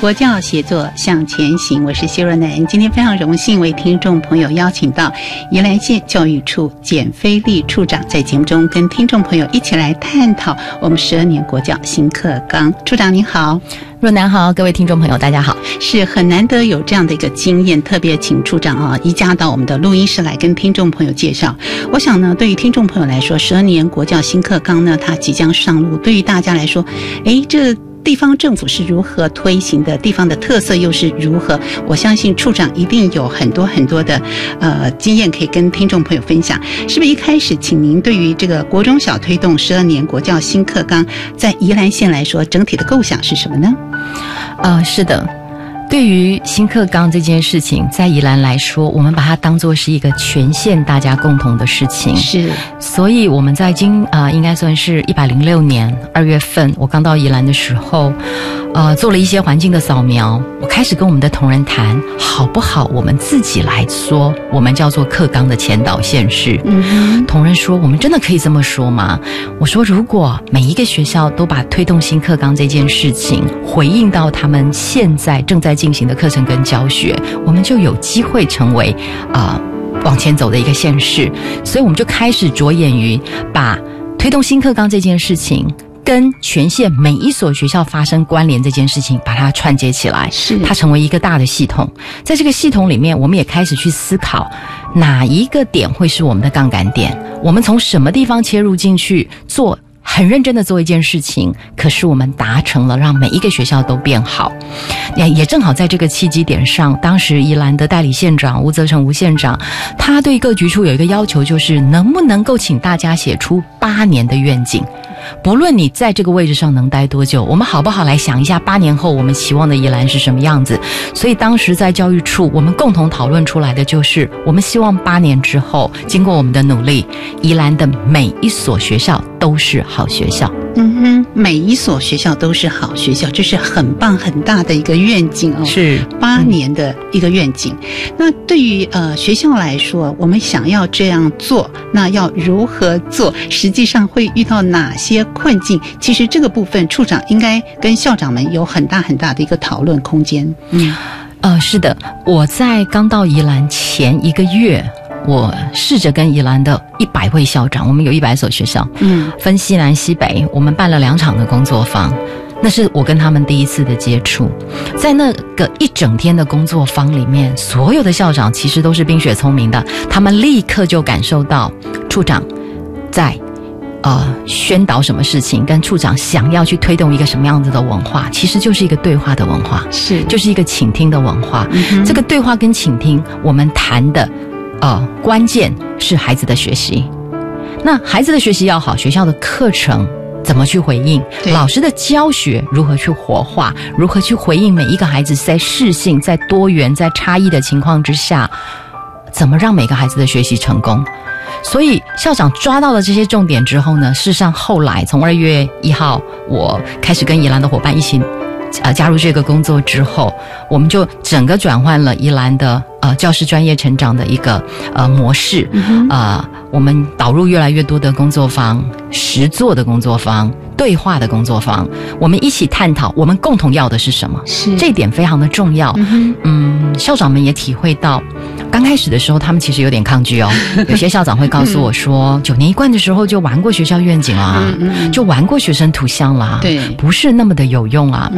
国教协作向前行，我是谢若楠。今天非常荣幸为听众朋友邀请到宜兰县教育处简飞利处长，在节目中跟听众朋友一起来探讨我们十二年国教新课纲。处长您好，若楠好，各位听众朋友大家好。是很难得有这样的一个经验，特别请处长啊移驾到我们的录音室来跟听众朋友介绍。我想呢，对于听众朋友来说，十二年国教新课纲呢，它即将上路，对于大家来说，诶，这。地方政府是如何推行的？地方的特色又是如何？我相信处长一定有很多很多的呃经验可以跟听众朋友分享。是不是一开始，请您对于这个国中小推动十二年国教新课纲，在宜兰县来说，整体的构想是什么呢？呃，是的。对于新课纲这件事情，在宜兰来说，我们把它当做是一个全县大家共同的事情。是，所以我们在今啊，应该算是一百零六年二月份，我刚到宜兰的时候，呃，做了一些环境的扫描。我开始跟我们的同仁谈，好不好？我们自己来说，我们叫做课纲的前导县市。嗯，同仁说，我们真的可以这么说吗？我说，如果每一个学校都把推动新课纲这件事情回应到他们现在正在进行的课程跟教学，我们就有机会成为啊往前走的一个县市，所以我们就开始着眼于把推动新课纲这件事情跟全县每一所学校发生关联这件事情，把它串接起来，是它成为一个大的系统。在这个系统里面，我们也开始去思考哪一个点会是我们的杠杆点，我们从什么地方切入进去做。很认真的做一件事情，可是我们达成了让每一个学校都变好，也也正好在这个契机点上，当时宜兰的代理县长吴泽成吴县长，他对各局处有一个要求，就是能不能够请大家写出八年的愿景，不论你在这个位置上能待多久，我们好不好来想一下八年后我们期望的宜兰是什么样子？所以当时在教育处，我们共同讨论出来的就是，我们希望八年之后，经过我们的努力，宜兰的每一所学校都是好。好学校，嗯哼，每一所学校都是好学校，这是很棒很大的一个愿景哦，是八年的一个愿景。那对于呃学校来说，我们想要这样做，那要如何做？实际上会遇到哪些困境？其实这个部分，处长应该跟校长们有很大很大的一个讨论空间。嗯，呃，是的，我在刚到宜兰前一个月。我试着跟宜兰的一百位校长，我们有一百所学校，嗯，分西南西北，我们办了两场的工作坊，那是我跟他们第一次的接触。在那个一整天的工作坊里面，所有的校长其实都是冰雪聪明的，他们立刻就感受到处长在呃宣导什么事情，跟处长想要去推动一个什么样子的文化，其实就是一个对话的文化，是就是一个倾听的文化。这个对话跟倾听，我们谈的。呃，关键是孩子的学习。那孩子的学习要好，学校的课程怎么去回应？老师的教学如何去活化？如何去回应每一个孩子在适性、在多元、在差异的情况之下，怎么让每个孩子的学习成功？所以校长抓到了这些重点之后呢，事实上后来从二月一号，我开始跟宜兰的伙伴一起呃加入这个工作之后，我们就整个转换了宜兰的呃教师专业成长的一个呃模式，呃，我们导入越来越多的工作坊、实作的工作坊、对话的工作坊，我们一起探讨我们共同要的是什么，是。这一点非常的重要。嗯，校长们也体会到，刚开始的时候他们其实有点抗拒哦，有些校长会告诉我说，九年一贯的时候就玩过学校愿景啦，就玩过学生图像啦，对不是那么的有用啊。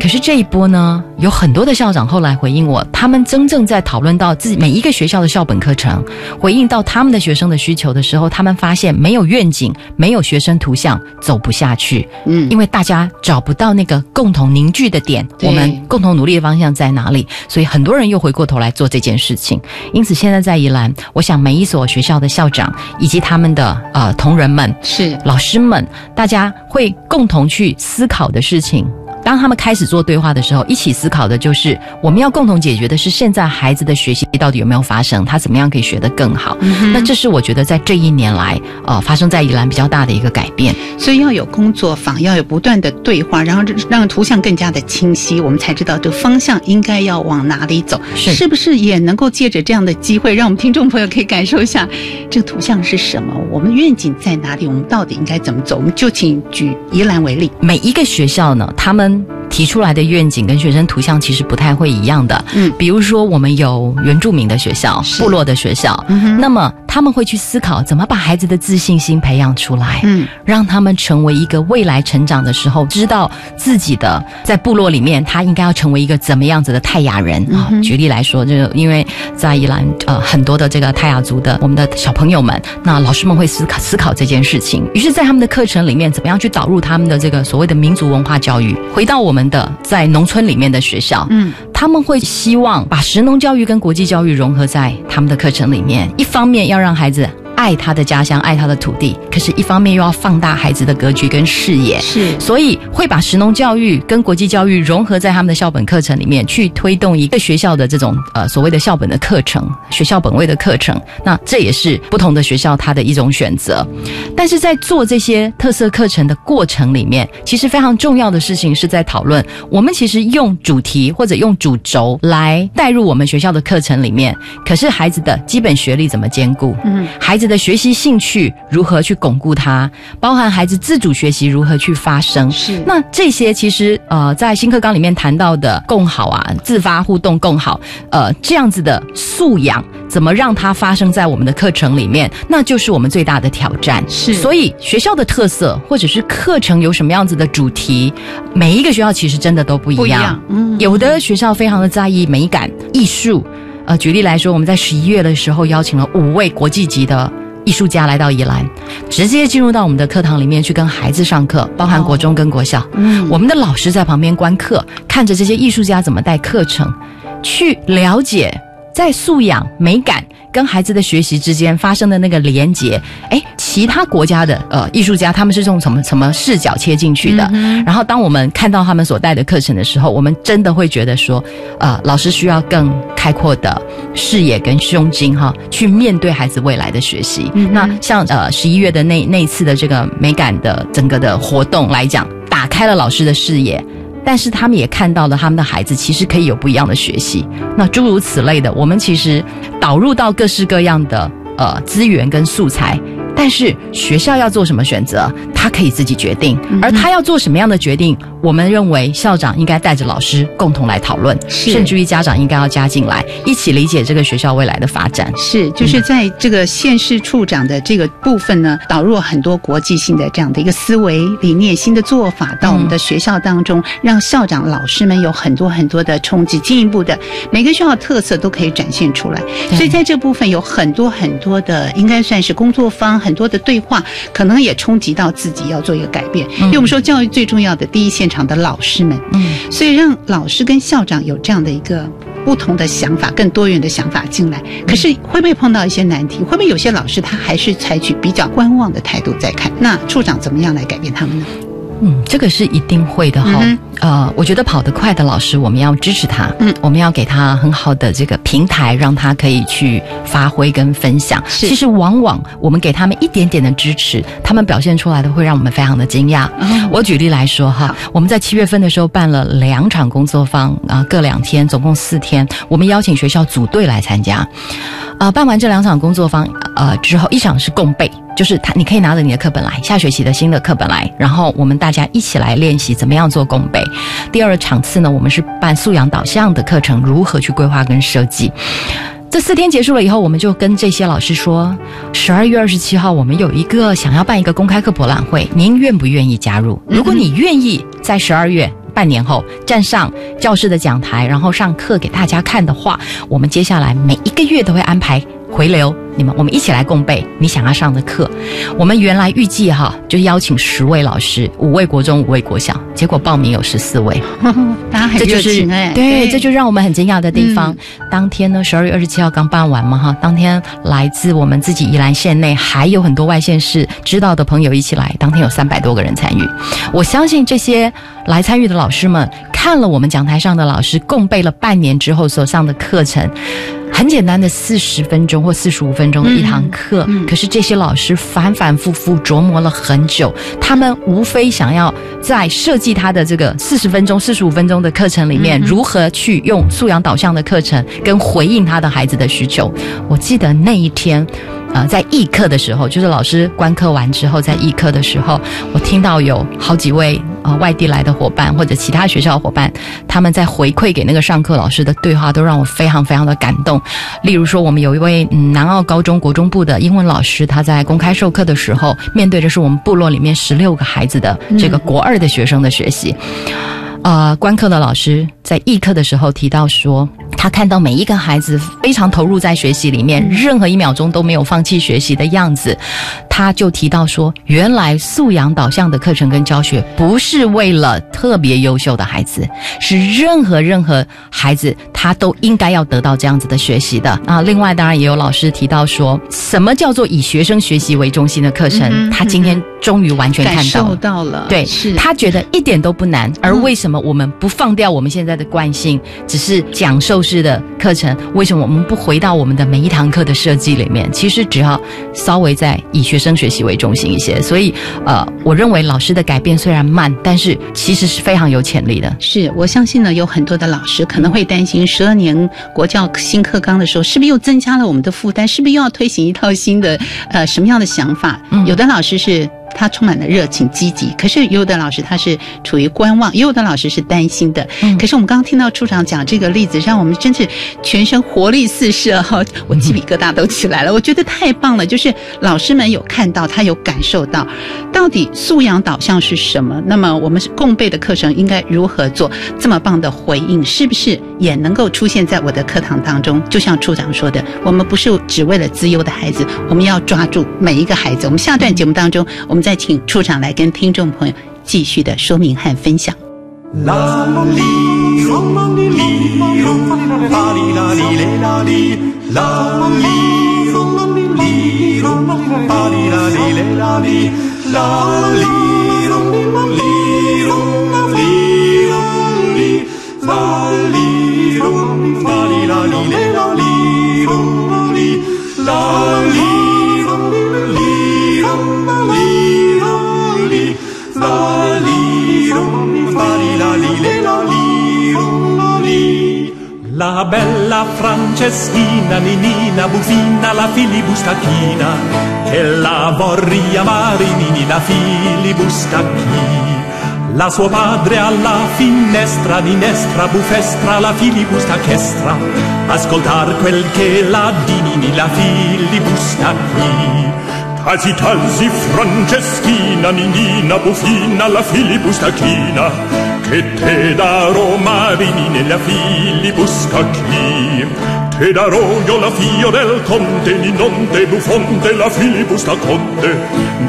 可是这一波呢，有很多的校长后来回应我，他们真正在讨论到自己每一个学校的校本课程，回应到他们的学生的需求的时候，他们发现没有愿景，没有学生图像，走不下去。嗯因为大家找不到那个共同凝聚的点，我们共同努力的方向在哪里？所以很多人又回过头来做这件事情。因此，现在在宜兰，我想每一所学校的校长以及他们的呃同仁们、是老师们，大家会共同去思考的事情。当他们开始做对话的时候，一起思考的就是我们要共同解决的是现在孩子的学习到底有没有发生，他怎么样可以学得更好。那这是我觉得在这一年来，呃，发生在宜兰比较大的一个改变。所以要有工作坊，要有不断的对话，然后让图像更加的清晰，我们才知道这个方向应该要往哪里走。是不是也能够借着这样的机会，让我们听众朋友可以感受一下这个图像是什么，我们愿景在哪里，我们到底应该怎么走？我们就请举宜兰为例。每一个学校呢，他们提出来的愿景跟学生图像其实不太会一样的。嗯。比如说我们有原住民的学校、部落的学校，那么他们会去思考怎么把孩子的自信心培养出来，嗯，让他们成为一个未来成长的时候知道自己的在部落里面，他应该要成为一个怎么样子的泰雅人。啊、举例来说，就是因为在宜兰呃很多的这个泰雅族的我们的小朋友们，那老师们会思考思考这件事情，于是，在他们的课程里面，怎么样去导入他们的这个所谓的民族文化教育？回到我们的在农村里面的学校，嗯，他们会希望把实农教育跟国际教育融合在他们的课程里面，一方面要让孩子。爱他的家乡，爱他的土地，可是，一方面又要放大孩子的格局跟视野，是所以会把实农教育跟国际教育融合在他们的校本课程里面，去推动一个学校的这种呃所谓的校本的课程，学校本位的课程。那这也是不同的学校它的一种选择。但是在做这些特色课程的过程里面，其实非常重要的事情是在讨论，我们其实用主题或者用主轴来带入我们学校的课程里面，可是孩子的基本学历怎么兼顾？嗯，孩子的学习兴趣如何去巩固它，包含孩子自主学习如何去发生。是那这些其实呃，在新课纲里面谈到的共好啊，自发互动共好，呃，这样子的素养，怎么让它发生在我们的课程里面，那就是我们最大的挑战。是所以学校的特色或者是课程有什么样子的主题，每一个学校其实真的都不一样。不一样嗯有的学校非常的在意美感、艺术。呃，举例来说，我们在十一月的时候邀请了五位国际级的。艺术家来到宜兰，直接进入到我们的课堂里面去跟孩子上课，包含国中跟国小。嗯我们的老师在旁边观课，看着这些艺术家怎么带课程，去了解在素养、美感跟孩子的学习之间发生的那个连接。哎，其他国家的呃艺术家他们是从什么什么视角切进去的？然后当我们看到他们所带的课程的时候，我们真的会觉得说，呃，老师需要更开阔的视野跟胸襟哈，去面对孩子未来的学习。那像呃十一月的那那一次的这个美感的整个的活动来讲，打开了老师的视野。但是他们也看到了他们的孩子其实可以有不一样的学习，那诸如此类的，我们其实导入到各式各样的呃资源跟素材，但是学校要做什么选择，他可以自己决定，而他要做什么样的决定，我们认为校长应该带着老师共同来讨论，甚至于家长应该要加进来，一起理解这个学校未来的发展。是，就是在这个县市处长的这个部分呢，导入很多国际性的这样的一个思维理念、新的做法到我们的学校当中，让校长、老师们有很多很多的冲击，进一步的每个学校的特色都可以展现出来。所以在这部分有很多很多的，应该算是工作方，很多的对话，可能也冲击到自己要做一个改变。因为我们说教育最重要的第一现场的老师们，嗯，所以让老师跟校长有这样的一个不同的想法、更多元的想法进来。可是会不会碰到一些难题？会不会有些老师他还是采取比较观望的态度在看？那处长怎么样来改变他们呢？嗯，这个是一定会的哈。呃，我觉得跑得快的老师，我们要支持他，嗯，我们要给他很好的这个平台，让他可以去发挥跟分享。其实往往我们给他们一点点的支持，他们表现出来的会让我们非常的惊讶。我举例来说哈，我们在七月份的时候办了两场工作坊啊，各两天，总共四天，我们邀请学校组队来参加。啊，办完这两场工作坊，呃，之后一场是共备，就是他，你可以拿着你的课本来，下学期的新的课本来，然后我们大家一起来练习怎么样做共备。第二场次呢，我们是办素养导向的课程，如何去规划跟设计。这四天结束了以后，我们就跟这些老师说，十二月二十七号我们有一个想要办一个公开课博览会，您愿不愿意加入？如果你愿意，在十二月。半年后站上教室的讲台，然后上课给大家看的话，我们接下来每一个月都会安排回流。你们，我们一起来共备你想要上的课。我们原来预计哈，就邀请十位老师，五位国中，五位国小，结果报名有十四位，大家很热情哎。对，这就让我们很惊讶的地方。当天呢，十二月二十七号刚办完嘛哈，当天来自我们自己宜兰县内，还有很多外县市知道的朋友一起来。当天有三百多个人参与，我相信这些来参与的老师们看了我们讲台上的老师共备了半年之后所上的课程。很简单的四十分钟或四十五分钟的一堂课，可是这些老师反反复复琢磨了很久，他们无非想要在设计他的这个四十分钟、四十五分钟的课程里面，如何去用素养导向的课程跟回应他的孩子的需求。我记得那一天。呃，在议课的时候，就是老师观课完之后，在议课的时候，我听到有好几位呃外地来的伙伴或者其他学校的伙伴，他们在回馈给那个上课老师的对话，都让我非常非常的感动。例如说，我们有一位嗯南澳高中国中部的英文老师，他在公开授课的时候，面对的是我们部落里面十六个孩子的这个国二的学生的学习。啊，观课的老师在议课的时候提到说，他看到每一个孩子非常投入在学习里面，任何一秒钟都没有放弃学习的样子。他就提到说，原来素养导向的课程跟教学不是为了特别优秀的孩子，是任何任何孩子他都应该要得到这样子的学习的啊。另外，当然也有老师提到说，什么叫做以学生学习为中心的课程？他今天终于完全看到到了，对，是他觉得一点都不难。而为什么我们不放掉我们现在的惯性，只是讲授式的课程？为什么我们不回到我们的每一堂课的设计里面？其实只要稍微在以学生学习为中心一些，所以呃，我认为老师的改变虽然慢，但是其实是非常有潜力的。是我相信呢，有很多的老师可能会担心，十二年国教新课纲的时候，是不是又增加了我们的负担？是不是又要推行一套新的呃什么样的想法？有的老师是。他充满了热情、积极，可是有的老师他是处于观望，也有的老师是担心的。可是我们刚刚听到处长讲这个例子，让我们真是全身活力四射哈，我鸡皮疙瘩都起来了。我觉得太棒了，就是老师们有看到，他有感受到，到底素养导向是什么？那么我们是共备的课程应该如何做？这么棒的回应，是不是也能够出现在我的课堂当中？就像处长说的，我们不是只为了资优的孩子，我们要抓住每一个孩子。我们下段节目当中，我们。们再请处长来跟听众朋友继续的说明和分享。La bella Franceschina, Ninina, Bufina, la filibustachina, che la vorria Marinini, la filibustachina. La suo padre alla finestra, Ninestra, bufestra, la filibustachestra, ascoltar quel che la dinini, la filibustachina. Tasi tasi Franceschina, Ninina, Bufina, la filibustachina, che te darò marini nella filibuscacchi te darò io la fio del conte Ninonte Bufonte la filibusta conte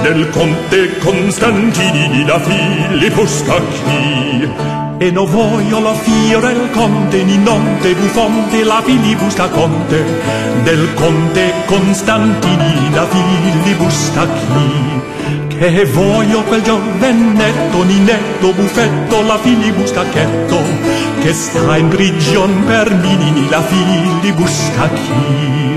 del conte Constantini la filibuscacchi E no voglio la fiore il conte, Ninonte, Bufonte, la filibusta conte, del conte Costantini, la filibusta chi? Che voglio quel giovenetto, Ninetto, Buffetto, la filibustacchetto, che sta in prigion per minini, la filibusta chi?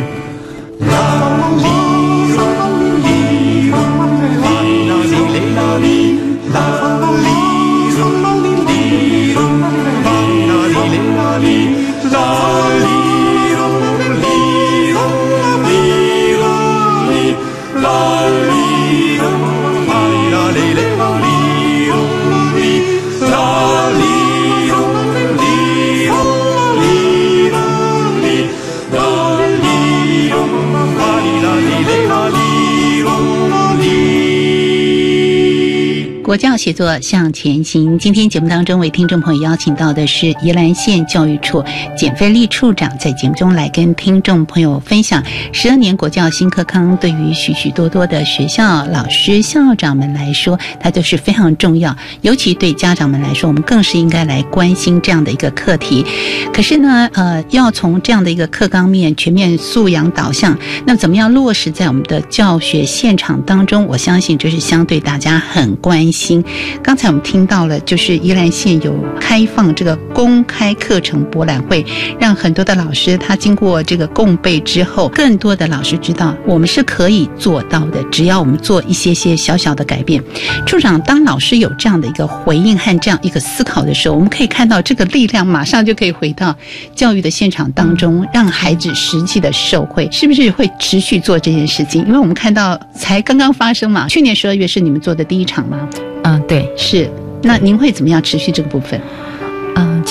国教协作向前行。今天节目当中为听众朋友邀请到的是宜兰县教育处简飞利处长，在节目中来跟听众朋友分享十二年国教新课纲对于许许多多的学校老师、校长们来说，它就是非常重要。尤其对家长们来说，我们更是应该来关心这样的一个课题。可是呢，呃，要从这样的一个课纲面全面素养导向，那怎么样落实在我们的教学现场当中？我相信这是相对大家很关心。刚才我们听到了，就是宜兰县有开放这个公开课程博览会，让很多的老师他经过这个共备之后，更多的老师知道我们是可以做到的，只要我们做一些些小小的改变。处长，当老师有这样的一个回应和这样一个思考的时候，我们可以看到这个力量马上就可以回到教育的现场当中，让孩子实际的受惠，是不是会持续做这件事情？因为我们看到才刚刚发生嘛，去年十二月是你们做的第一场吗？嗯，对，是。那您会怎么样持续这个部分？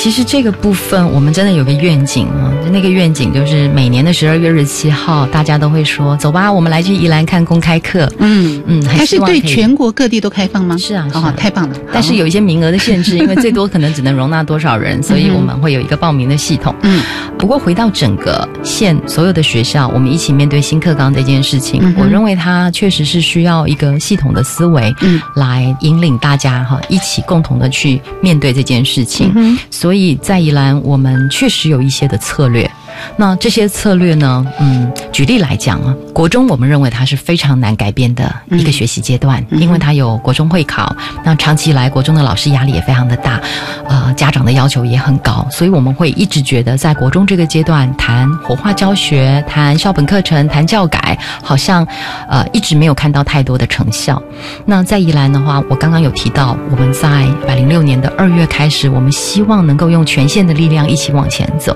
嗯，其实这个部分我们真的有个愿景啊，那个愿景就是每年的十二月二十七号，大家都会说走吧，我们来去宜兰看公开课。嗯嗯，它是对全国各地都开放吗？是啊，哦，太棒了。但是有一些名额的限制，因为最多可能只能容纳多少人，所以 我们会有一个报名的系统。嗯，不过回到整个县所有的学校，我们一起面对新课纲这件事情，我认为它确实是需要一个系统的思维，嗯，来引领大家哈，一起共同的去面对这件事情。嗯所以所以在宜兰，我们确实有一些的策略。那这些策略呢？嗯，举例来讲啊，国中我们认为它是非常难改变的一个学习阶段，因为它有国中会考，那长期以来国中的老师压力也非常的大，呃，家长的要求也很高，所以我们会一直觉得在国中这个阶段谈活化教学、谈校本课程、谈教改，好像呃一直没有看到太多的成效。那在宜兰的话，我刚刚有提到，我们在一百零六年的二月开始，我们希望能够用全县的力量一起往前走。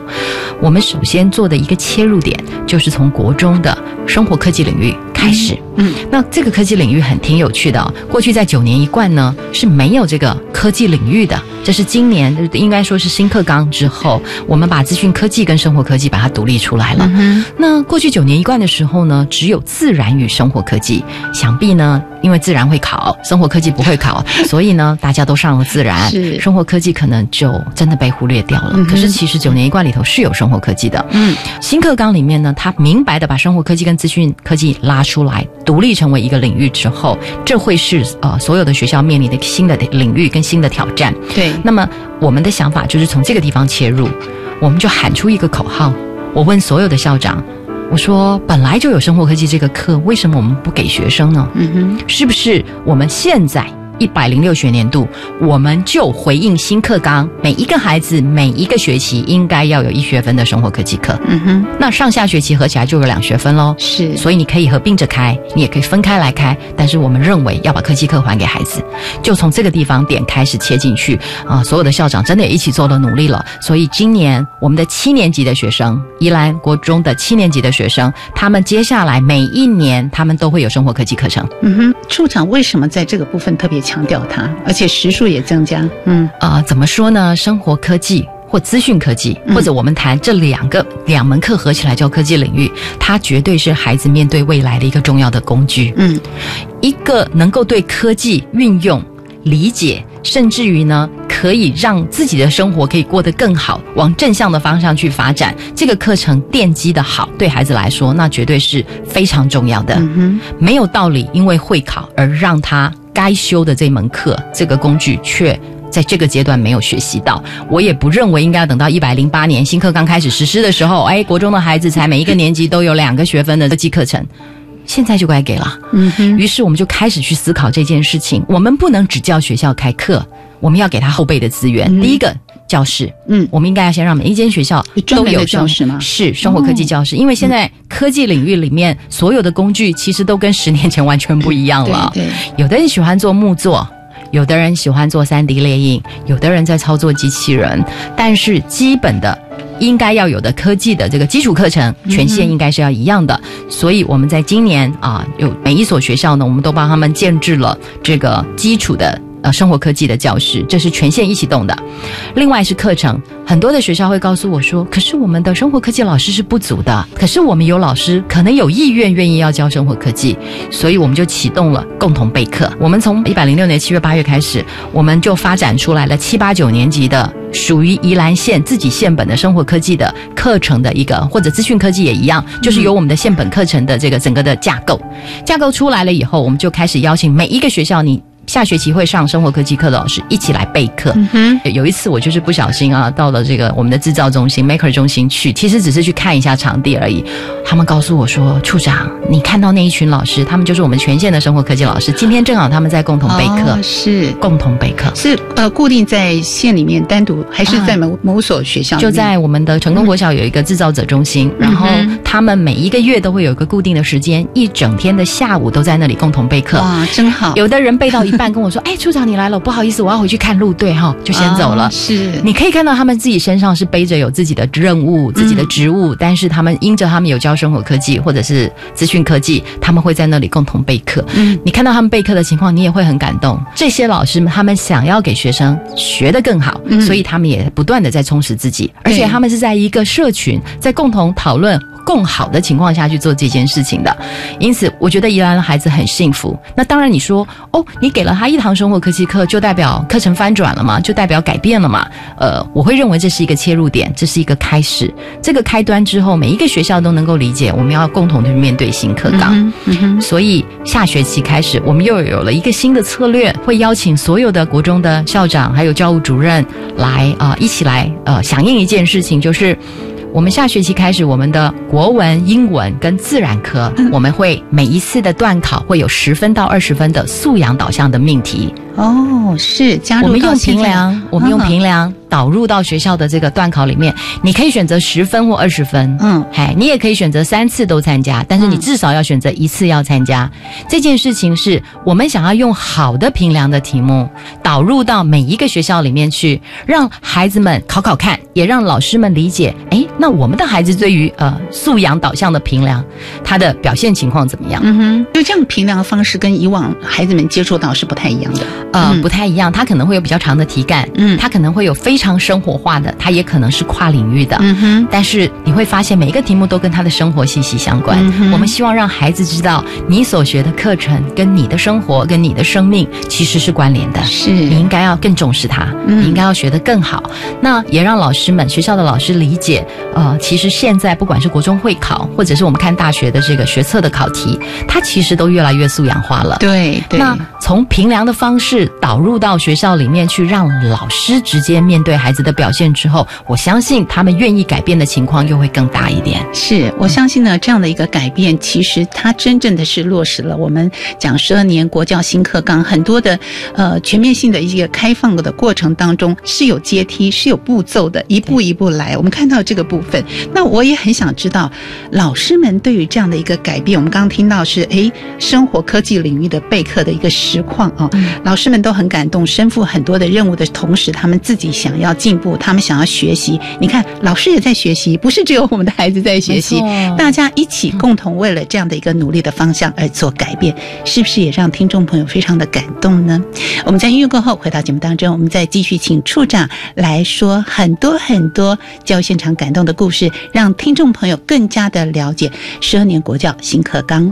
我们首先做的一个切入点，就是从国中的生活科技领域。开始。嗯，那这个科技领域很挺有趣的。过去在九年一贯呢是没有这个科技领域的，这是今年应该说是新课纲之后，我们把资讯科技跟生活科技把它独立出来了。那过去九年一贯的时候呢，只有自然与生活科技，想必呢因为自然会考，生活科技不会考，所以呢大家都上了自然，生活科技可能就真的被忽略掉了。可是其实九年一贯里头是有生活科技的。嗯，新课纲里面呢，它明白的把生活科技跟资讯科技拉出来。独立成为一个领域之后，这会是呃所有的学校面临的新的领域跟新的挑战。对，那么我们的想法就是从这个地方切入，我们就喊出一个口号。我问所有的校长，我说本来就有生活科技这个课，为什么我们不给学生呢？嗯哼，是不是我们现在？一百零六学年度，我们就回应新课纲，每一个孩子每一个学期应该要有一学分的生活科技课。嗯哼，那上下学期合起来就有两学分喽。是，所以你可以合并着开，你也可以分开来开。但是我们认为要把科技课还给孩子，就从这个地方点开始切进去啊！所有的校长真的也一起做了努力了。所以今年我们的七年级的学生，宜兰国中的七年级的学生，他们接下来每一年他们都会有生活科技课程。嗯哼，处长为什么在这个部分特别？强调它，而且时数也增加。嗯啊，怎么说呢？生活科技或资讯科技，或者我们谈这两个两门课合起来叫科技领域，它绝对是孩子面对未来的一个重要的工具。嗯，一个能够对科技运用、理解，甚至于呢，可以让自己的生活可以过得更好，往正向的方向去发展。这个课程奠基的好，对孩子来说，那绝对是非常重要的。嗯哼，没有道理因为会考而让他。该修的这门课，这个工具却在这个阶段没有学习到。我也不认为应该要等到一百零八年新课刚开始实施的时候，哎，国中的孩子才每一个年级都有两个学分的科技课程。现在就该给了，嗯哼，于是我们就开始去思考这件事情。我们不能只叫学校开课，我们要给他后备的资源。第一个教室，嗯我们应该要先让每一间学校都有生教室吗是生活科技教室，因为现在科技领域里面所有的工具其实都跟十年前完全不一样了。对对有的人喜欢做木作。有的人喜欢做三 D 列印，有的人在操作机器人，但是基本的应该要有的科技的这个基础课程，权限应该是要一样的。所以我们在今年啊，有每一所学校呢，我们都帮他们建制了这个基础的。呃，生活科技的教室，这是全县一起动的。另外是课程，很多的学校会告诉我说，可是我们的生活科技老师是不足的，可是我们有老师可能有意愿愿意要教生活科技，所以我们就启动了共同备课。我们从一百零六年七月八月开始，我们就发展出来了七八九年级的属于宜兰县自己县本的生活科技的课程的一个，或者资讯科技也一样，就是有我们的县本课程的这个整个的架构。架构出来了以后，我们就开始邀请每一个学校你。下学期会上生活科技课的老师一起来备课。嗯有一次我就是不小心啊，到了这个我们的制造中心 Maker 中心去，其实只是去看一下场地而已。他们告诉我说，处长，你看到那一群老师，他们就是我们全县的生活科技老师，今天正好他们在共同备课，哦是共同备课。是呃固定在县里面单独，还是在某、某所学校？就在我们的成功国小有一个制造者中心，然后嗯他们每一个月都会有一个固定的时间，一整天的下午都在那里共同备课。哇，真好，有的人备到一半跟我说：“哎，处长你来了，不好意思，我要回去看路队哈，就先走了。哦是你可以看到他们自己身上是背着有自己的任务、自己的职务，但是他们因着他们有教生活科技或者是资讯科技，他们会在那里共同备课。嗯你看到他们备课的情况，你也会很感动。这些老师们他们想要给学生学得更好，嗯所以他们也不断的在充实自己，而且他们是在一个社群，在共同讨论。更好的情况下去做这件事情的，因此我觉得宜兰的孩子很幸福。那当然，你说哦，你给了他一堂生活科技课，就代表课程翻转了嘛？就代表改变了嘛？呃，我会认为这是一个切入点，这是一个开始。这个开端之后，每一个学校都能够理解，我们要共同去面对新课纲。嗯嗯哼所以下学期开始，我们又有了一个新的策略，会邀请所有的国中的校长还有教务主任来啊、一起来呃响应一件事情，就是。我们下学期开始，我们的国文、英文跟自然科，我们会每一次的段考会有十分到二十分的素养导向的命题。哦，是加入我们用到现在评量，我们用啊评量导入到学校的这个段考里面，你可以选择十分或二十分，嗯嗨，你也可以选择三次都参加，但是你嗯至少要选择一次要参加。这件事情是我们想要用好的评量的题目导入到每一个学校里面去，让孩子们考考看，也让老师们理解，哎，那我们的孩子对于呃素养导向的评量，他的表现情况怎么样？嗯哼，就这样评量的方式跟以往孩子们接触到是不太一样的。呃，嗯不太一样，他可能会有比较长的题干，嗯他可能会有非常生活化的，它也可能是跨领域的，嗯哼，但是你会发现每一个题目都跟他的生活息息相关。嗯哼我们希望让孩子知道，你所学的课程跟你的生活、跟你的生命其实是关联的。是你应该要更重视它，嗯你应该要学得更好。那也让老师们、学校的老师理解，呃，其实现在不管是国中会考，或者是我们看大学的这个学测的考题，它其实都越来越素养化了。对对，那从评量的方式导入到学校里面去，让老师直接面对孩子的表现之后，我相信他们愿意改变的情况又会更大一点。是我相信呢，这样的一个改变，其实它真正的是落实了我们讲十二年国教新课纲很多的呃全面性的一个开放的过程当中是有阶梯、是有步骤的，一步一步来。我们看到这个部分，那我也很想知道老师们对于这样的一个改变，我们刚刚听到是诶生活科技领域的备课的一个实况啊、老师们都很感动，身负很多的任务的同时，他们自己想要进步，他们想要学习。你看，老师也在学习，不是只有我们的孩子在学习，大家一起共同为了这样的一个努力的方向而做改变，是不是也让听众朋友非常的感动呢？我们在音乐过后回到节目当中，我们再继续请处长来说很多很多教育现场感动的故事，让听众朋友更加的了解十二年国教新课纲。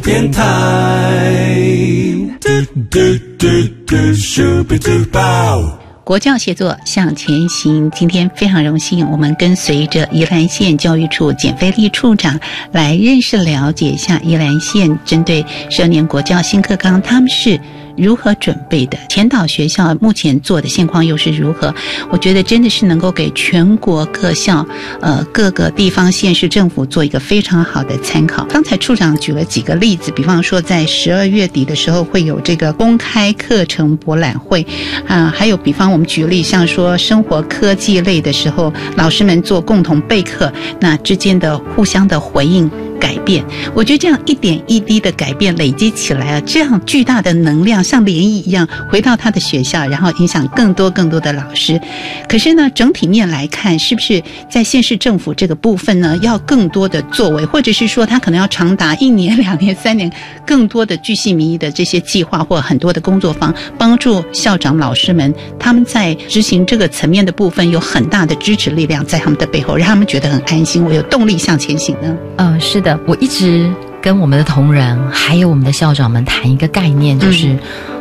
电台。国教协作向前行。今天非常荣幸，我们跟随着宜兰县教育处简飞利处长来认识了解一下宜兰县针对十年国教新课纲，他们是。如何准备的？前导学校目前做的现况又是如何？我觉得真的是能够给全国各校、呃各个地方县市政府做一个非常好的参考。刚才处长举了几个例子，比方说在十二月底的时候会有这个公开课程博览会，啊，还有比方我们举例像说生活科技类的时候，老师们做共同备课，那之间的互相的回应。改变，我觉得这样一点一滴的改变累积起来啊，这样巨大的能量像涟漪一样回到他的学校，然后影响更多更多的老师。可是呢，整体面来看，是不是在县市政府这个部分呢，要更多的作为，或者是说他可能要长达一年、两年、三年，更多的巨细民意的这些计划或很多的工作坊，帮助校长、老师们他们在执行这个层面的部分有很大的支持力量在他们的背后，让他们觉得很安心，我有动力向前行呢？嗯，是的。我一直跟我们的同仁，还有我们的校长们谈一个概念，就是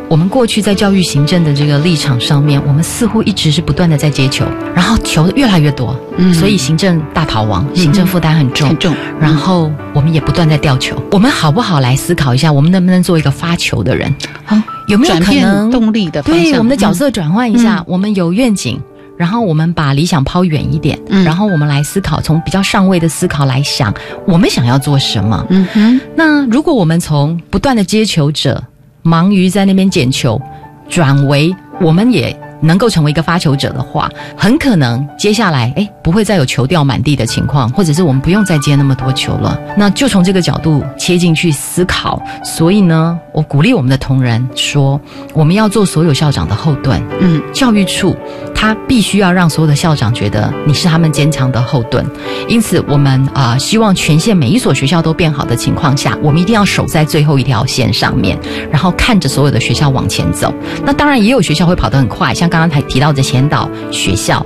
我们过去在教育行政的这个立场上面，我们似乎一直是不断的在接球，然后球越来越多，嗯所以行政大逃亡，行政负担很重，很重。然后我们也不断在掉球，我们好不好来思考一下，我们能不能做一个发球的人？好，有没有可能动力的？对，我们的角色转换一下，我们有愿景。然后我们把理想抛远一点，然后我们来思考，从比较上位的思考来想，我们想要做什么？嗯哼。那如果我们从不断的接球者，忙于在那边捡球，转为我们也。能够成为一个发球者的话，很可能接下来哎不会再有球掉满地的情况，或者是我们不用再接那么多球了。那就从这个角度切进去思考。所以呢，我鼓励我们的同仁说，我们要做所有校长的后盾。嗯，教育处他必须要让所有的校长觉得你是他们坚强的后盾。因此，我们啊希望全县每一所学校都变好的情况下，我们一定要守在最后一条线上面，然后看着所有的学校往前走。那当然也有学校会跑得很快，像。刚刚才提到的前导学校，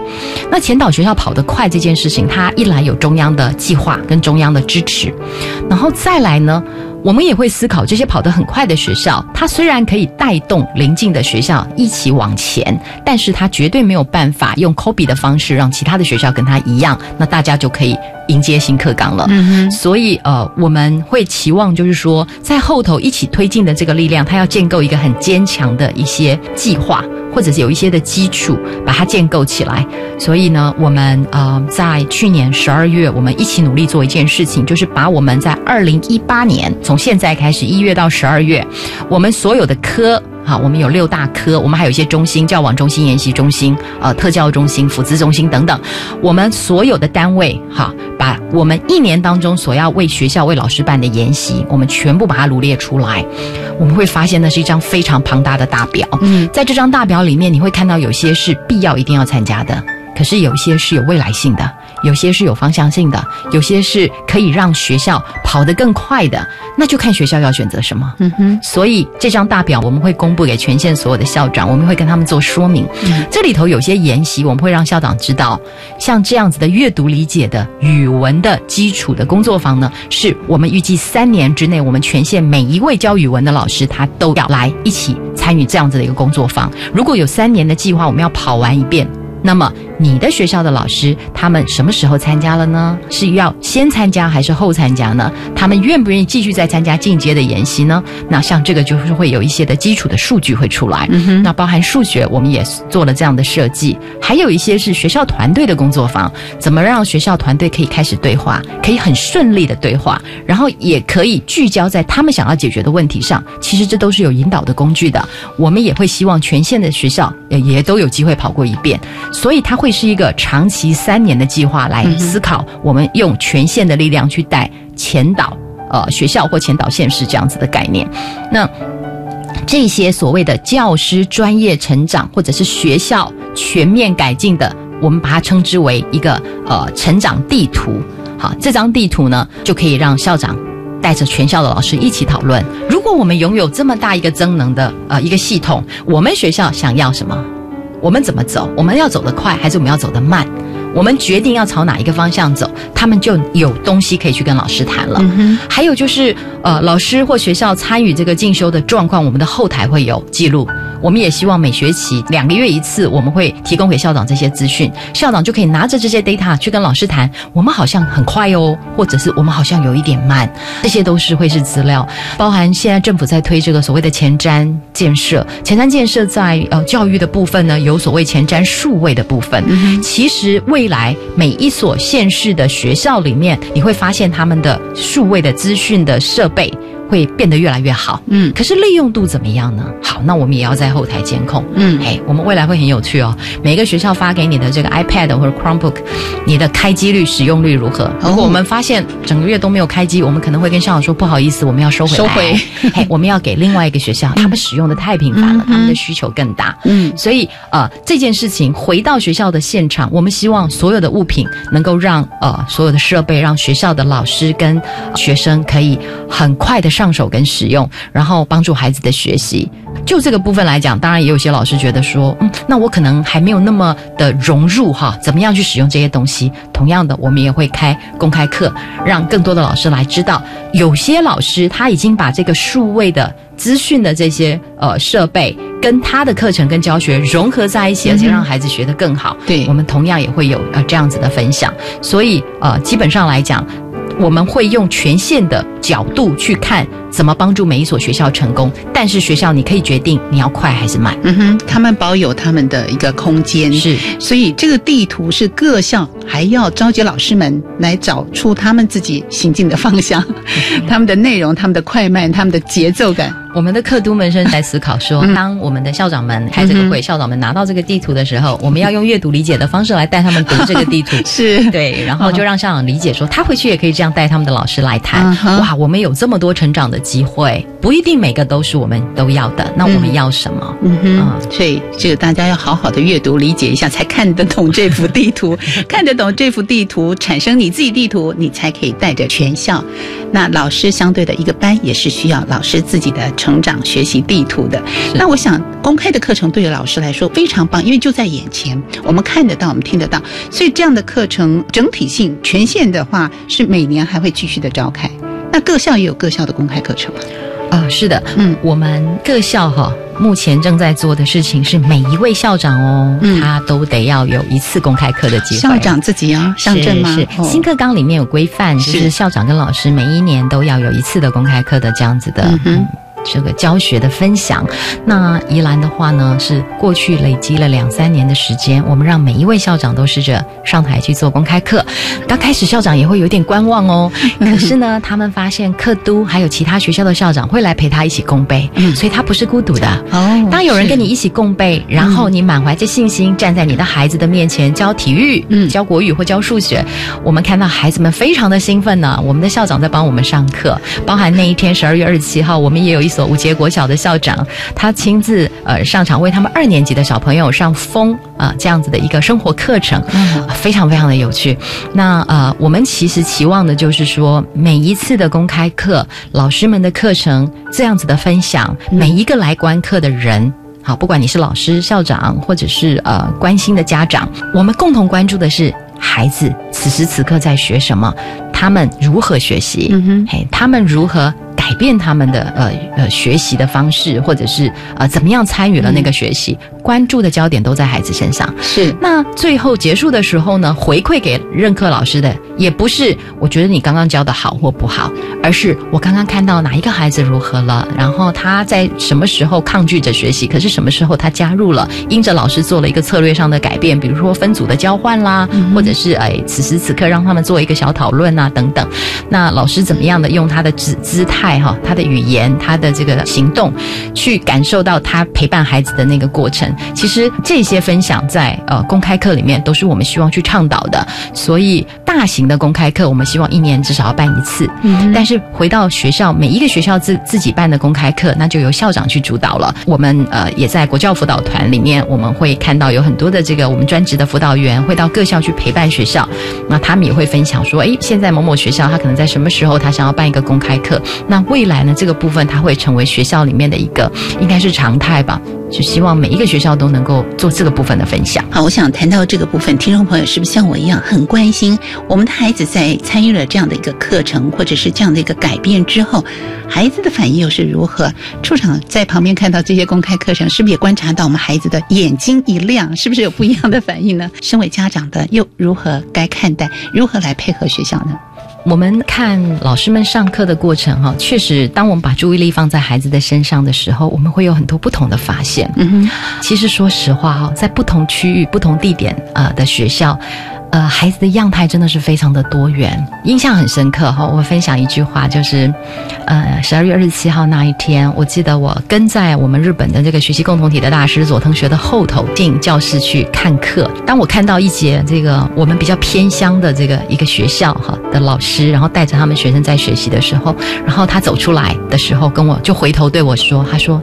那前导学校跑得快这件事情，它一来有中央的计划跟中央的支持，然后再来呢？我们也会思考这些跑得很快的学校，它虽然可以带动邻近的学校一起往前，但是它绝对没有办法用 copy 的方式让其他的学校跟它一样，那大家就可以迎接新课纲了。嗯哼，所以呃，我们会期望就是说，在后头一起推进的这个力量，它要建构一个很坚强的一些计划。或者是有一些的基础，把它建构起来。所以呢，我们呃在去年十二月，我们一起努力做一件事情，就是把我们在二零一八年从现在开始一月到十二月，我们所有的科。好，我们有六大科，我们还有一些中心，教网中心、研习中心、呃特教中心、辅资中心等等。我们所有的单位，哈，把我们一年当中所要为学校、为老师办的研习，我们全部把它罗列出来。我们会发现，那是一张非常庞大的大表。嗯，在这张大表里面，你会看到有些是必要一定要参加的，可是有一些是有未来性的，有些是有方向性的，有些是可以让学校跑得更快的。那就看学校要选择什么。嗯哼，所以这张大表我们会公布给全县所有的校长，我们会跟他们做说明。这里头有些研习，我们会让校长知道，像这样子的阅读理解的语文的基础的工作坊呢，是我们预计三年之内，我们全县每一位教语文的老师，他都要来一起参与这样子的一个工作坊。如果有三年的计划，我们要跑完一遍。那么你的学校的老师，他们什么时候参加了呢？是要先参加还是后参加呢？他们愿不愿意继续再参加进阶的研习呢？那像这个就是会有一些的基础的数据会出来。那包含数学，我们也做了这样的设计。还有一些是学校团队的工作坊，怎么让学校团队可以开始对话，可以很顺利的对话，然后也可以聚焦在他们想要解决的问题上。其实这都是有引导的工具的。我们也会希望全县的学校也也都有机会跑过一遍。所以他会是一个长期三年的计划来思考，我们用全县的力量去带前导呃学校或前导县市这样子的概念。那这些所谓的教师专业成长或者是学校全面改进的，我们把它称之为一个呃成长地图。好，这张地图呢就可以让校长带着全校的老师一起讨论。如果我们拥有这么大一个增能的呃一个系统，我们学校想要什么？我们怎么走？我们要走得快，还是我们要走得慢？我们决定要朝哪一个方向走，他们就有东西可以去跟老师谈了。还有就是，呃，老师或学校参与这个进修的状况，我们的后台会有记录。我们也希望每学期两个月一次，我们会提供给校长这些资讯，校长就可以拿着这些 data 去跟老师谈。我们好像很快哦，或者是我们好像有一点慢，这些都是会是资料。包含现在政府在推这个所谓的前瞻建设，前瞻建设在呃教育的部分呢，有所谓前瞻数位的部分。其实未来每一所县市的学校里面，你会发现他们的数位的资讯的设备。会变得越来越好，嗯，可是利用度怎么样呢？好，那我们也要在后台监控，嗯，哎，我们未来会很有趣哦。每个学校发给你的这个 iPad 或者 Chromebook，你的开机率、使用率如何？如果我们发现整个月都没有开机，我们可能会跟校长说不好意思，我们要收回来，收回，嘿，我们要给另外一个学校，他们使用的太频繁了，他们的需求更大，嗯，所以呃这件事情回到学校的现场，我们希望所有的物品能够让呃所有的设备，让学校的老师跟学生可以很快的。上手跟使用，然后帮助孩子的学习。就这个部分来讲，当然也有些老师觉得说，嗯，那我可能还没有那么的融入哈，怎么样去使用这些东西？同样的，我们也会开公开课，让更多的老师来知道。有些老师他已经把这个数位的资讯的这些呃设备，跟他的课程跟教学融合在一起，而且让孩子学得更好。对我们同样也会有呃这样子的分享。所以呃，基本上来讲。我们会用全县的角度去看怎么帮助每一所学校成功，但是学校你可以决定你要快还是慢。嗯哼，他们保有他们的一个空间，是，所以这个地图是各校还要召集老师们来找出他们自己行进的方向，他们的内容、他们的快慢、他们的节奏感。我们的课都门生在思考说，当我们的校长们开这个会，校长们拿到这个地图的时候，我们要用阅读理解的方式来带他们读这个地图，是对，然后就让校长理解说，他回去也可以这样带他们的老师来谈。哇，我们有这么多成长的机会，不一定每个都是我们都要的，那我们要什么？嗯哼，所以这个大家要好好的阅读理解一下，才看得懂这幅地图，看得懂这幅地图，产生你自己地图，你才可以带着全校。那老师相对的一个班也是需要老师自己的。成长学习地图的，那我想公开的课程对于老师来说非常棒，因为就在眼前，我们看得到，我们听得到，所以这样的课程整体性全线的话是每年还会继续的召开。那各校也有各校的公开课程吗？啊，是的，嗯，我们各校哈目前正在做的事情是每一位校长哦，他都得要有一次公开课的机会。校长自己要上阵吗？是新课纲里面有规范，就是校长跟老师每一年都要有一次的公开课的这样子的。这个教学的分享。那宜兰的话呢，是过去累积了两三年的时间，我们让每一位校长都试着上台去做公开课。刚开始校长也会有点观望哦，可是呢，他们发现课都还有其他学校的校长会来陪他一起共备，所以他不是孤独的。哦，当有人跟你一起共背，然后你满怀着信心站在你的孩子的面前教体育、嗯，教国语或教数学，我们看到孩子们非常的兴奋呢。我们的校长在帮我们上课，包含那一天十二月二十七号，我们也有一所五节国小的校长，他亲自呃上场为他们二年级的小朋友上风啊这样子的一个生活课程，非常非常的有趣。那呃，我们其实期望的就是说，每一次的公开课，老师们的课程这样子的分享，每一个来观课的人。好，不管你是老师、校长，或者是呃关心的家长，我们共同关注的是孩子此时此刻在学什么，他们如何学习，嗯哼，嘿，他们如何改变他们的呃呃学习的方式，或者是呃怎么样参与了那个学习，关注的焦点都在孩子身上。是，那最后结束的时候呢，回馈给任课老师的也不是我觉得你刚刚教的好或不好，而是我刚刚看到哪一个孩子如何了，然后他在什么时候抗拒着学习，可是什么时候他加入了，因着老师做了一个策略上的改变，比如说分组的交换啦，或者是哎此时此刻让他们做一个小讨论啊等等。那老师怎么样的用他的姿姿态哈，他的语言，他的这个行动，去感受到他陪伴孩子的那个过程。其实这些分享在呃公开课里面都是我们希望去倡导的，所以大型的公开课我们希望一年至少要办一次。嗯，但是回到学校，每一个学校自自己办的公开课，那就由校长去主导了。我们呃也在国教辅导团里面，我们会看到有很多的这个我们专职的辅导员会到各校去陪伴学校，那他们也会分享说，诶，现在某某学校他可能在什么时候他想要办一个公开课，那那未来呢这个部分它会成为学校里面的一个应该是常态吧。就希望每一个学校都能够做这个部分的分享。好，我想谈到这个部分，听众朋友是不是像我一样很关心我们的孩子在参与了这样的一个课程，或者是这样的一个改变之后，孩子的反应又是如何？处长在旁边看到这些公开课程，是不是也观察到我们孩子的眼睛一亮，是不是有不一样的反应呢？身为家长的又如何该看待，如何来配合学校呢？我们看老师们上课的过程，哈，确实，当我们把注意力放在孩子的身上的时候，我们会有很多不同的发现。嗯哼，其实说实话，哈，在不同区域、不同地点啊的学校。呃，孩子的样态真的是非常的多元，印象很深刻哈。我分享一句话，就是，呃，十二月二十七号那一天，我记得我跟在我们日本的这个学习共同体的大师佐藤学的后头进教室去看课。当我看到一节这个我们比较偏乡的这个一个学校哈的老师，然后带着他们学生在学习的时候，然后他走出来的时候，跟我就回头对我说，他说。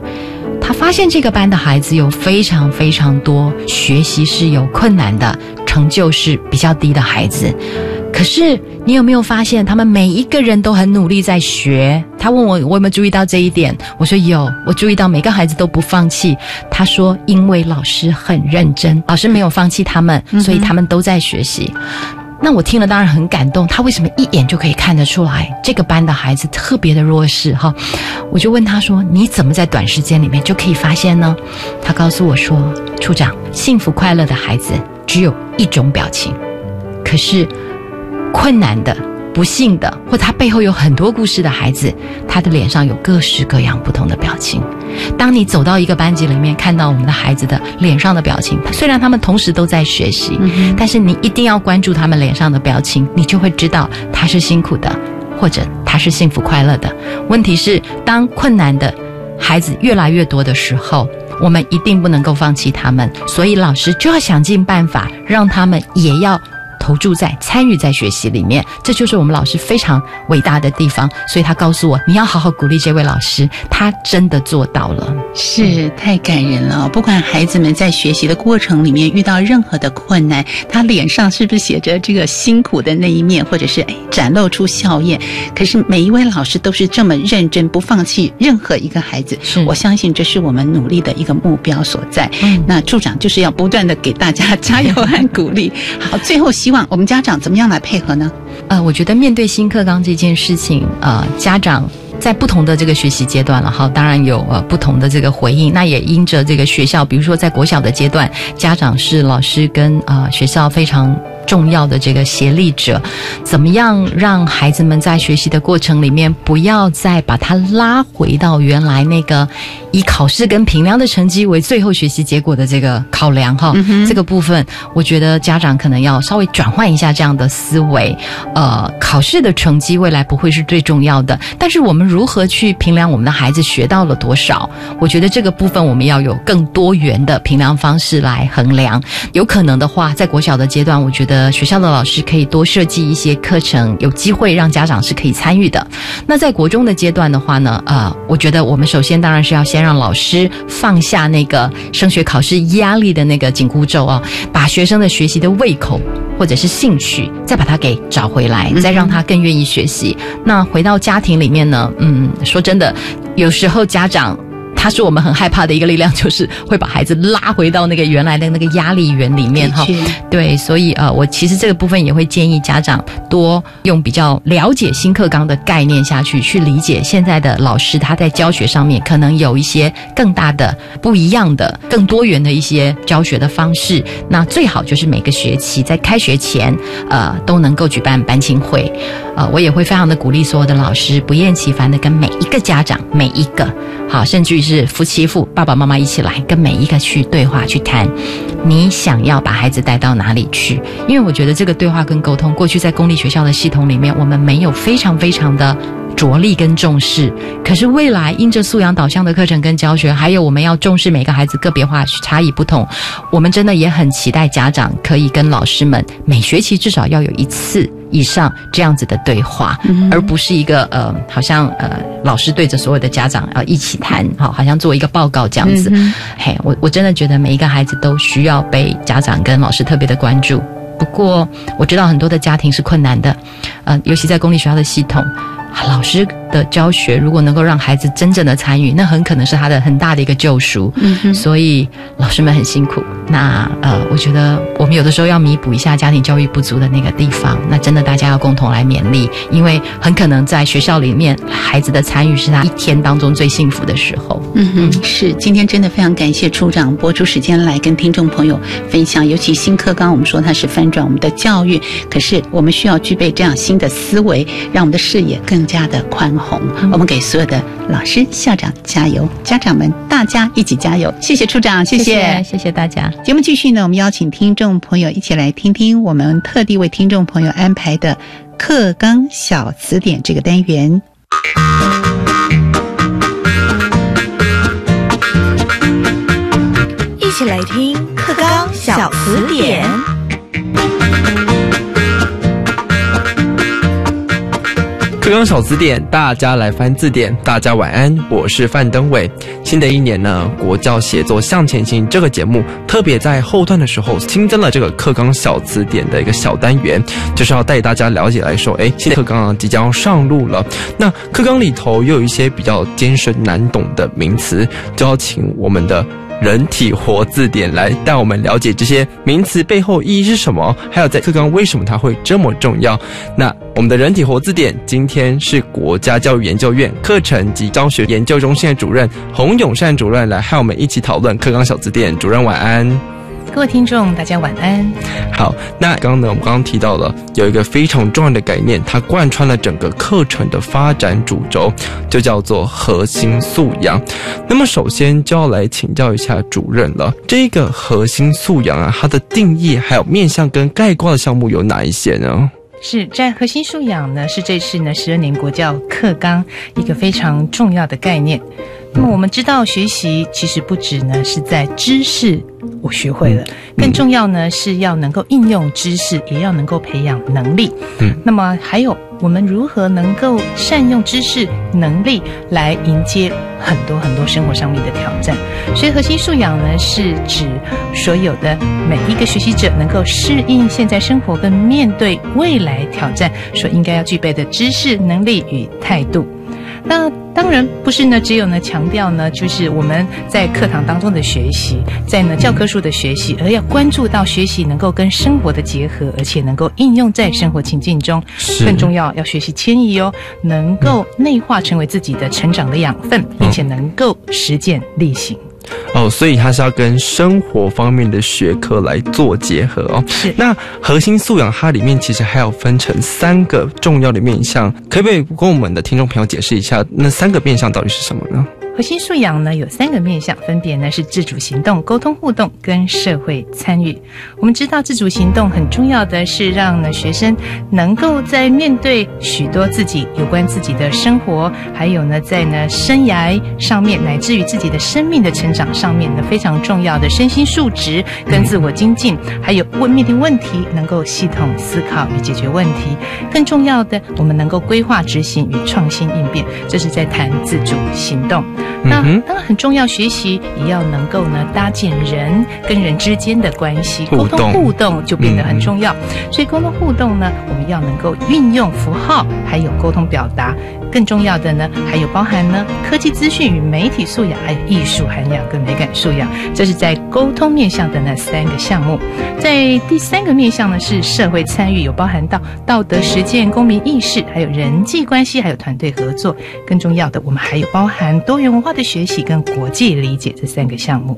他发现这个班的孩子有非常非常多学习是有困难的，成就是比较低的孩子。可是你有没有发现，他们每一个人都很努力在学？他问我我有没有注意到这一点？我说有，我注意到每个孩子都不放弃。他说，因为老师很认真，老师没有放弃他们，所以他们都在学习。那我听了当然很感动，他为什么一眼就可以看得出来这个班的孩子特别的弱势？哈，我就问他说：“你怎么在短时间里面就可以发现呢？”他告诉我说：“处长，幸福快乐的孩子只有一种表情，可是困难的。”不幸的，或他背后有很多故事的孩子，他的脸上有各式各样不同的表情。当你走到一个班级里面，看到我们的孩子的脸上的表情，虽然他们同时都在学习，但是你一定要关注他们脸上的表情，你就会知道他是辛苦的，或者他是幸福快乐的。问题是，当困难的孩子越来越多的时候，我们一定不能够放弃他们，所以老师就要想尽办法，让他们也要。投注在参与在学习里面，这就是我们老师非常伟大的地方。所以他告诉我，你要好好鼓励这位老师，他真的做到了，是太感人了。不管孩子们在学习的过程里面遇到任何的困难，他脸上是不是写着这个辛苦的那一面，或者是哎展露出笑靥？可是每一位老师都是这么认真，不放弃任何一个孩子。我相信这是我们努力的一个目标所在。嗯，那处长就是要不断的给大家加油和鼓励。好，最后希我们家长怎么样来配合呢？呃，我觉得面对新课纲这件事情，呃，家长在不同的这个学习阶段了哈，当然有呃不同的这个回应。那也因着这个学校，比如说在国小的阶段，家长是老师跟呃学校非常。重要的这个协力者，怎么样让孩子们在学习的过程里面，不要再把他拉回到原来那个以考试跟评量的成绩为最后学习结果的这个考量哈。这个部分，我觉得家长可能要稍微转换一下这样的思维。呃，考试的成绩未来不会是最重要的，但是我们如何去评量我们的孩子学到了多少？我觉得这个部分我们要有更多元的评量方式来衡量。有可能的话，在国小的阶段，我觉得呃学校的老师可以多设计一些课程，有机会让家长是可以参与的。那在国中的阶段的话呢，呃，我觉得我们首先当然是要先让老师放下那个升学考试压力的那个紧箍咒啊，把学生的学习的胃口或者是兴趣再把它给找回来，再让他更愿意学习。那回到家庭里面呢，嗯，说真的，有时候家长。他是我们很害怕的一个力量，就是会把孩子拉回到那个原来的那个压力源里面哈。对，所以呃，我其实这个部分也会建议家长多用比较了解新课纲的概念下去，去理解现在的老师他在教学上面可能有一些更大的不一样的、更多元的一些教学的方式。那最好就是每个学期在开学前，呃，都能够举办班亲会。呃，我也会非常的鼓励所有的老师不厌其烦的跟每一个家长，每一个好，甚至于是。是夫妻父爸爸妈妈一起来跟每一个去对话去谈，你想要把孩子带到哪里去？因为我觉得这个对话跟沟通，过去在公立学校的系统里面，我们没有非常非常的着力跟重视。可是未来因着素养导向的课程跟教学，还有我们要重视每个孩子个别化差异不同，我们真的也很期待家长可以跟老师们每学期至少要有一次。以上这样子的对话，而不是一个呃，好像呃，老师对着所有的家长呃一起谈，好，好像做一个报告这样子。嘿，我我真的觉得每一个孩子都需要被家长跟老师特别的关注。不过我知道很多的家庭是困难的，呃，尤其在公立学校的系统，老师。的教学如果能够让孩子真正的参与，那很可能是他的很大的一个救赎。嗯，所以老师们很辛苦。那呃，我觉得我们有的时候要弥补一下家庭教育不足的那个地方。那真的大家要共同来勉励，因为很可能在学校里面，孩子的参与是他一天当中最幸福的时候。嗯哼，是。今天真的非常感谢处长播出时间来跟听众朋友分享，尤其新课纲，我们说它是翻转我们的教育，可是我们需要具备这样新的思维，让我们的视野更加的宽。宏，我们给所有的老师、校长加油，家长们大家一起加油！谢谢处长，谢谢，谢谢大家。节目继续呢，我们邀请听众朋友一起来听听我们特地为听众朋友安排的课纲小词典这个单元，一起来听课纲小词典。课纲小词典，大家来翻字典。大家晚安，我是范登伟。新的一年呢，国教写作向前行这个节目特别在后段的时候新增了这个课纲小词典的一个小单元，就是要带大家了解来说，哎，新的课纲即将要上路了。那课纲里头又有一些比较艰深难懂的名词，就要请我们的。人体活字典来带我们了解这些名词背后意义是什么，还有在课纲为什么它会这么重要？那我们的人体活字典今天是国家教育研究院课程及教学研究中心的主任洪永善主任来和我们一起讨论课纲小字典。主任晚安。各位听众，大家晚安。好，那刚刚呢，我们刚刚提到了有一个非常重要的概念，它贯穿了整个课程的发展主轴，就叫做核心素养。那么，首先就要来请教一下主任了，这个核心素养啊，它的定义还有面向跟概括的项目有哪一些呢？是在核心素养呢，是这次呢十二年国教课纲一个非常重要的概念。那么我们知道，学习其实不止呢是在知识我学会了，更重要呢是要能够应用知识，也要能够培养能力。嗯，那么还有我们如何能够善用知识能力来迎接很多很多生活上面的挑战？所以核心素养呢是指所有的每一个学习者能够适应现在生活跟面对未来挑战所应该要具备的知识能力与态度。那当然不是呢，只有呢强调呢，就是我们在课堂当中的学习，在呢教科书的学习，而要关注到学习能够跟生活的结合，而且能够应用在生活情境中。更重要，要学习迁移哦，能够内化成为自己的成长的养分，并且能够实践力行。哦，所以它是要跟生活方面的学科来做结合哦。是。那核心素养它里面其实还有分成三个重要的面向，可不可以跟我们的听众朋友解释一下那三个面向到底是什么呢？核心素养呢有三个面向，分别呢是自主行动、沟通互动跟社会参与。我们知道自主行动很重要的是让呢学生能够在面对许多自己有关自己的生活，还有呢在呢生涯上面，乃至于自己的生命的成长上面呢非常重要的身心素质跟自我精进，还有问面对问题能够系统思考与解决问题。更重要的，我们能够规划执行与创新应变，这是在谈自主行动。那当然很重要，学习也要能够呢搭建人跟人之间的关系，沟通互动就变得很重要。所以沟通互动呢，我们要能够运用符号，还有沟通表达。更重要的呢，还有包含呢科技资讯与媒体素养，还有艺术涵养跟美感素养。这是在沟通面向的那三个项目。在第三个面向呢，是社会参与，有包含到道德实践、公民意识，还有人际关系，还有团队合作。更重要的，我们还有包含多元文化的学习跟国际理解这三个项目。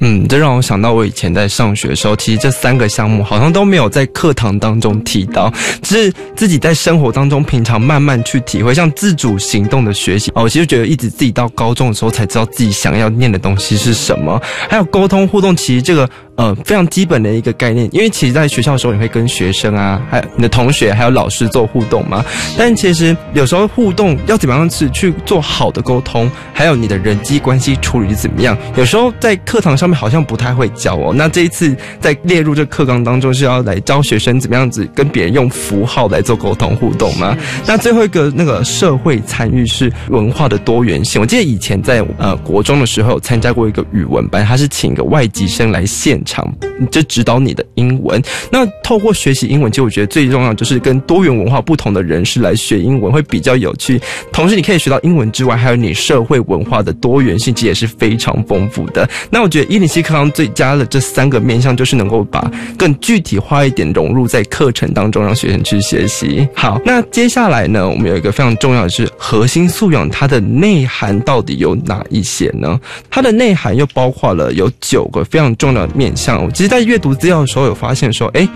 嗯，这让我想到我以前在上学的时候，其实这三个项目好像都没有在课堂当中提到，只是自己在生活当中平常慢慢去体会，像自主行动的学习哦，我其实觉得一直自己到高中的时候才知道自己想要念的东西是什么，还有沟通互动，其实这个。呃，非常基本的一个概念，因为其实在学校的时候，你会跟学生啊，还有你的同学，还有老师做互动嘛。但其实有时候互动要怎么样去去做好的沟通，还有你的人际关系处理怎么样，有时候在课堂上面好像不太会教哦。那这一次在列入这课纲当中，是要来教学生怎么样子跟别人用符号来做沟通互动吗？那最后一个那个社会参与是文化的多元性。我记得以前在呃国中的时候参加过一个语文班，他是请一个外籍生来现。场就指导你的英文。那透过学习英文，其实我觉得最重要就是跟多元文化不同的人士来学英文会比较有趣。同时，你可以学到英文之外，还有你社会文化的多元性，其实也是非常丰富的。那我觉得伊尼西课堂最佳的这三个面向，就是能够把更具体化一点融入在课程当中，让学生去学习。好，那接下来呢，我们有一个非常重要的是核心素养，它的内涵到底有哪一些呢？它的内涵又包括了有九个非常重要的面。像，其实，在阅读资料的时候，有发现说，哎，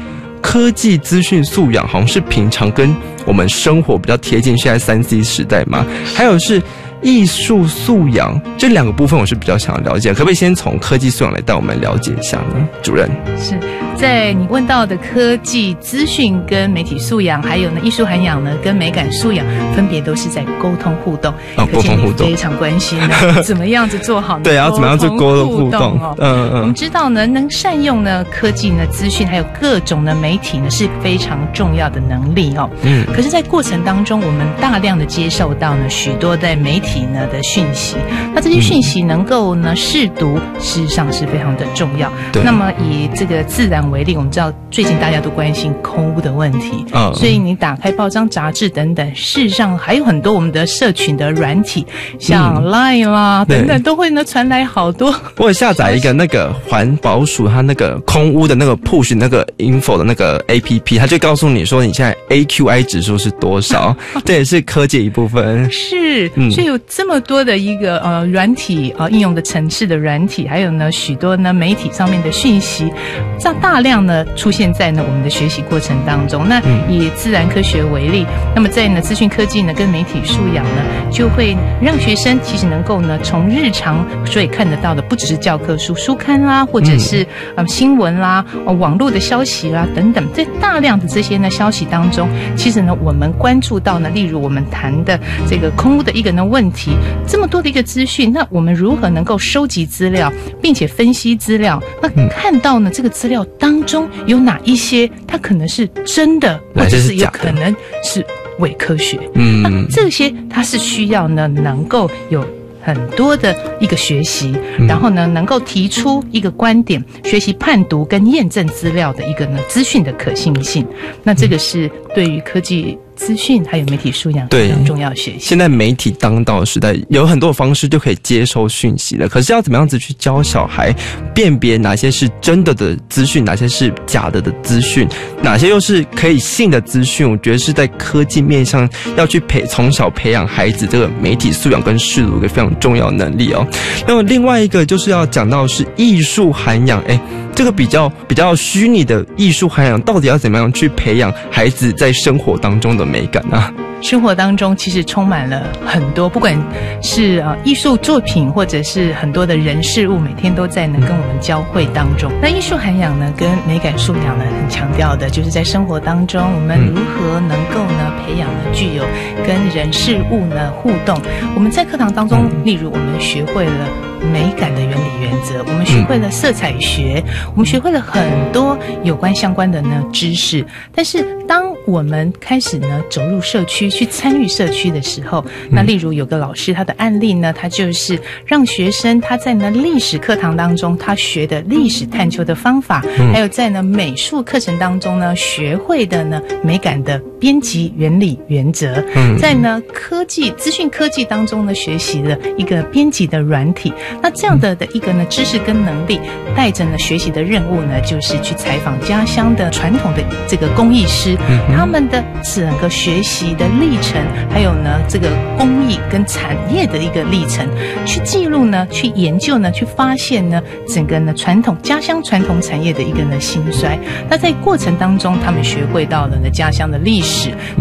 科技资讯素养好像是平常跟我们生活比较贴近，现在三 C 时代嘛，还有是。艺术素养这两个部分，我是比较想要了解，可不可以先从科技素养来带我们了解一下呢？主任是在你问到的科技资讯跟媒体素养，还有呢艺术涵养呢跟美感素养，分别都是在沟通互动。啊，沟通互动非常关心，怎么样子做好呢？对，要怎么样做沟通互动？哦，嗯嗯。我们知道呢，能善用呢科技呢资讯，还有各种的媒体呢，是非常重要的能力哦。嗯。可是，在过程当中，我们大量的接受到呢许多在媒体。呢的讯息，那这些讯息能够呢试读，事实上是非常的重要。那么以这个自然为例，我们知道最近大家都关心空污的问题，嗯，所以你打开报章杂志等等，事实上还有很多我们的社群的软体，像 Line 啦等等，都会呢传来好多。我下载一个那个环保署它那个空污的那个 push 那个 info 的那个 APP，它就告诉你说你现在 AQI 指数是多少，这也是科技一部分。是，所以有。这么多的一个呃软体啊应用的层次的软体，还有呢许多呢媒体上面的讯息，这样大量呢出现在呢我们的学习过程当中。那以自然科学为例，那么在呢资讯科技呢跟媒体素养呢，就会让学生其实能够呢从日常所以看得到的，不只是教科书、书刊啦，或者是呃新闻啦、网络的消息啦等等，在大量的这些呢消息当中，其实呢我们关注到呢，例如我们谈的这个空屋的一个呢问题。这么多的一个资讯，那我们如何能够收集资料，并且分析资料？那看到呢，这个资料当中有哪一些，它可能是真的，或者是有可能是伪科学？嗯，那这些它是需要呢，能够有很多的一个学习，然后呢，能够提出一个观点，学习判读跟验证资料的一个呢资讯的可信性。那这个是对于科技。资讯还有媒体素养对非常重要学习。现在媒体当道的时代，有很多方式就可以接收讯息了。可是要怎么样子去教小孩辨别哪些是真的的资讯，哪些是假的的资讯，哪些又是可以信的资讯？我觉得是在科技面上要去培从小培养孩子这个媒体素养跟视读一个非常重要的能力哦。那么另外一个就是要讲到是艺术涵养，哎，这个比较比较虚拟的艺术涵养，到底要怎么样去培养孩子在生活当中的美感啊？生活当中其实充满了很多，不管是呃艺术作品，或者是很多的人事物，每天都在呢跟我们交汇当中。那艺术涵养呢，跟美感素养呢，很强调的就是在生活当中，我们如何能够呢培养呢具有跟人事物呢互动。我们在课堂当中，例如我们学会了。美感的原理原则，我们学会了色彩学，我们学会了很多有关相关的呢知识。但是，当我们开始呢走入社区去参与社区的时候，那例如有个老师他的案例呢，他就是让学生他在呢历史课堂当中他学的历史探究的方法，还有在呢美术课程当中呢学会的呢美感的编辑原理原则，嗯在呢科技资讯科技当中呢学习的一个编辑的软体。那这样的的一个呢知识跟能力，带着呢学习的任务呢，就是去采访家乡的传统的这个工艺师，他们的整个学习的历程，还有呢这个工艺跟产业的一个历程，去记录呢，去研究呢，去发现呢整个呢传统家乡传统产业的一个呢兴衰。那在过程当中，他们学会到了呢家乡的历史、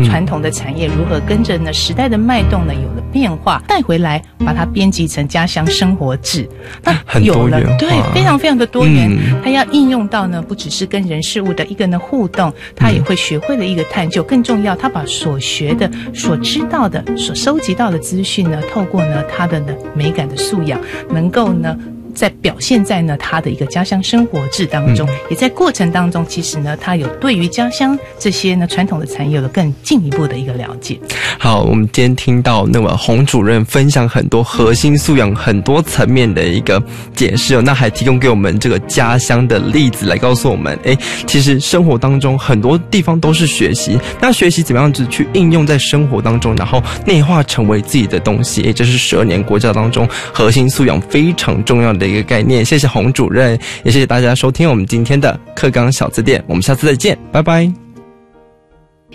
传统的产业如何跟着呢时代的脉动呢有了变化，带回来把它编辑成家乡生活。志，那有了对，非常非常的多元。它要应用到呢，不只是跟人事物的一个呢互动，它也会学会了一个探究。更重要，他把所学的、所知道的、所收集到的资讯呢，透过呢它的呢美感的素养，能够呢。在表现在呢他的一个家乡生活志当中，也在过程当中，其实呢他有对于家乡这些呢传统的产业有了更进一步的一个了解。好，我们今天听到那么洪主任分享很多核心素养很多层面的一个解释哦，那还提供给我们这个家乡的例子来告诉我们，哎，其实生活当中很多地方都是学习，那学习怎么样子去应用在生活当中，然后内化成为自己的东西，哎，这是十二年国教当中核心素养非常重要的。的一个概念，谢谢洪主任，也谢谢大家收听我们今天的课纲小字典，我们下次再见，拜拜。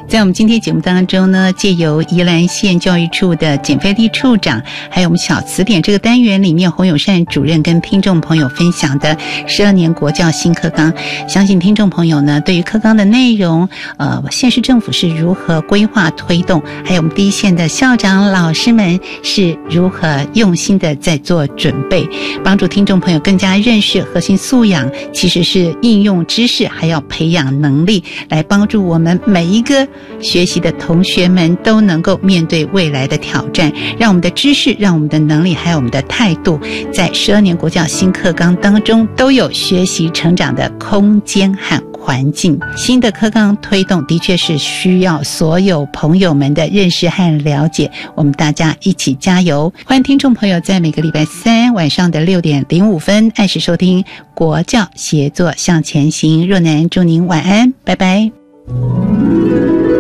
在我们今天节目当中呢，借由宜兰县教育处的简飞力处长，还有我们小词典这个单元里面，洪友善主任跟听众朋友分享的十二年国教新课纲，相信听众朋友呢，对于课纲的内容，呃，县市政府是如何规划推动，还有我们第一线的校长老师们是如何用心的在做准备，帮助听众朋友更加认识核心素养，其实是应用知识，还要培养能力，来帮助我们每一个。学习的同学们都能够面对未来的挑战，让我们的知识、让我们的能力，还有我们的态度，在十二年国教新课纲当中都有学习成长的空间和环境。新的课纲推动的确是需要所有朋友们的认识和了解，我们大家一起加油！欢迎听众朋友在每个礼拜三晚上的六点零五分按时收听国教协作向前行。若男，祝您晚安，拜拜。Thank you.